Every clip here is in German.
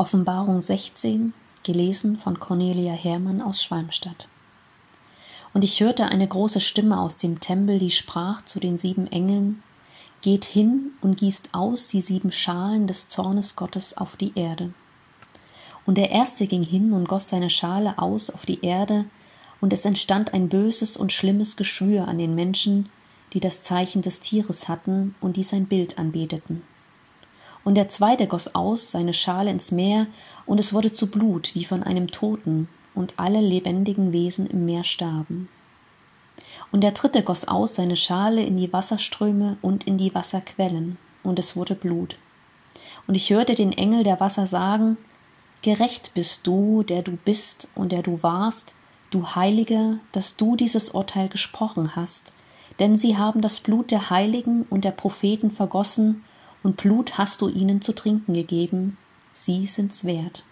Offenbarung 16, gelesen von Cornelia Hermann aus Schwalmstadt. Und ich hörte eine große Stimme aus dem Tempel, die sprach zu den sieben Engeln, Geht hin und gießt aus die sieben Schalen des Zornes Gottes auf die Erde. Und der erste ging hin und goss seine Schale aus auf die Erde, und es entstand ein böses und schlimmes Geschwür an den Menschen, die das Zeichen des Tieres hatten und die sein Bild anbeteten. Und der zweite goss aus seine Schale ins Meer, und es wurde zu Blut wie von einem Toten, und alle lebendigen Wesen im Meer starben. Und der dritte goss aus seine Schale in die Wasserströme und in die Wasserquellen, und es wurde Blut. Und ich hörte den Engel der Wasser sagen, Gerecht bist du, der du bist und der du warst, du Heiliger, dass du dieses Urteil gesprochen hast, denn sie haben das Blut der Heiligen und der Propheten vergossen, und Blut hast du ihnen zu trinken gegeben, sie sind's wert.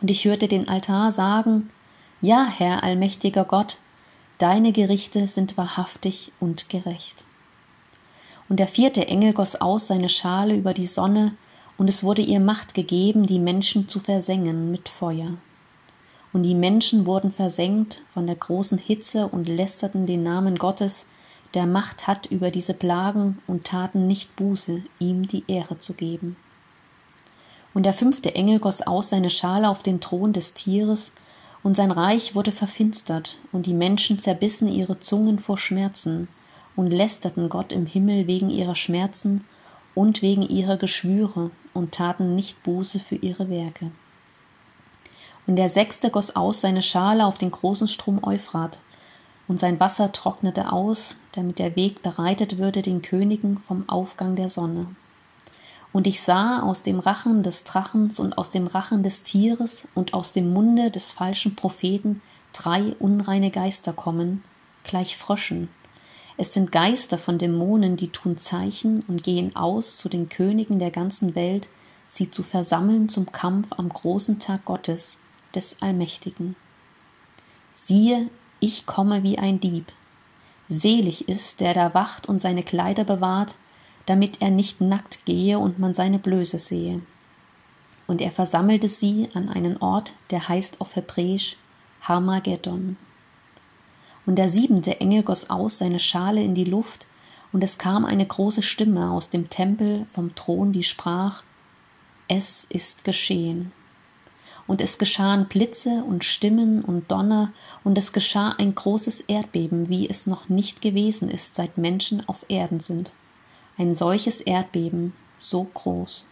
Und ich hörte den Altar sagen, Ja, Herr allmächtiger Gott, deine Gerichte sind wahrhaftig und gerecht. Und der vierte Engel goss aus seine Schale über die Sonne, und es wurde ihr Macht gegeben, die Menschen zu versengen mit Feuer. Und die Menschen wurden versenkt von der großen Hitze und lästerten den Namen Gottes, der Macht hat über diese Plagen und taten nicht Buße, ihm die Ehre zu geben. Und der fünfte Engel goss aus seine Schale auf den Thron des Tieres, und sein Reich wurde verfinstert, und die Menschen zerbissen ihre Zungen vor Schmerzen und lästerten Gott im Himmel wegen ihrer Schmerzen und wegen ihrer Geschwüre und taten nicht Buße für ihre Werke. Und der sechste goss aus seine Schale auf den großen Strom Euphrat, und sein Wasser trocknete aus, damit der Weg bereitet würde den Königen vom Aufgang der Sonne. Und ich sah aus dem Rachen des Drachens und aus dem Rachen des Tieres und aus dem Munde des falschen Propheten drei unreine Geister kommen, gleich Fröschen. Es sind Geister von Dämonen, die tun Zeichen und gehen aus zu den Königen der ganzen Welt, sie zu versammeln zum Kampf am großen Tag Gottes, des Allmächtigen. Siehe, ich komme wie ein Dieb. Selig ist, der da wacht und seine Kleider bewahrt, damit er nicht nackt gehe und man seine Blöße sehe. Und er versammelte sie an einen Ort, der heißt auf Hebräisch Harmageddon. Und der siebente Engel goss aus seine Schale in die Luft, und es kam eine große Stimme aus dem Tempel vom Thron, die sprach, Es ist geschehen und es geschahen Blitze und Stimmen und Donner, und es geschah ein großes Erdbeben, wie es noch nicht gewesen ist, seit Menschen auf Erden sind. Ein solches Erdbeben, so groß.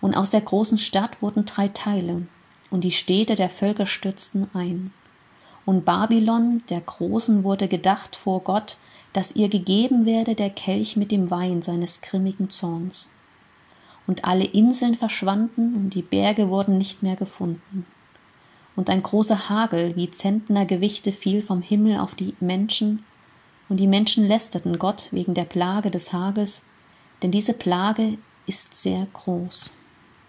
Und aus der großen Stadt wurden drei Teile, und die Städte der Völker stürzten ein. Und Babylon, der Großen, wurde gedacht vor Gott, dass ihr gegeben werde der Kelch mit dem Wein seines grimmigen Zorns und alle Inseln verschwanden und die Berge wurden nicht mehr gefunden. Und ein großer Hagel wie Zentnergewichte fiel vom Himmel auf die Menschen, und die Menschen lästerten Gott wegen der Plage des Hagels, denn diese Plage ist sehr groß.